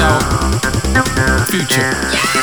soul, future.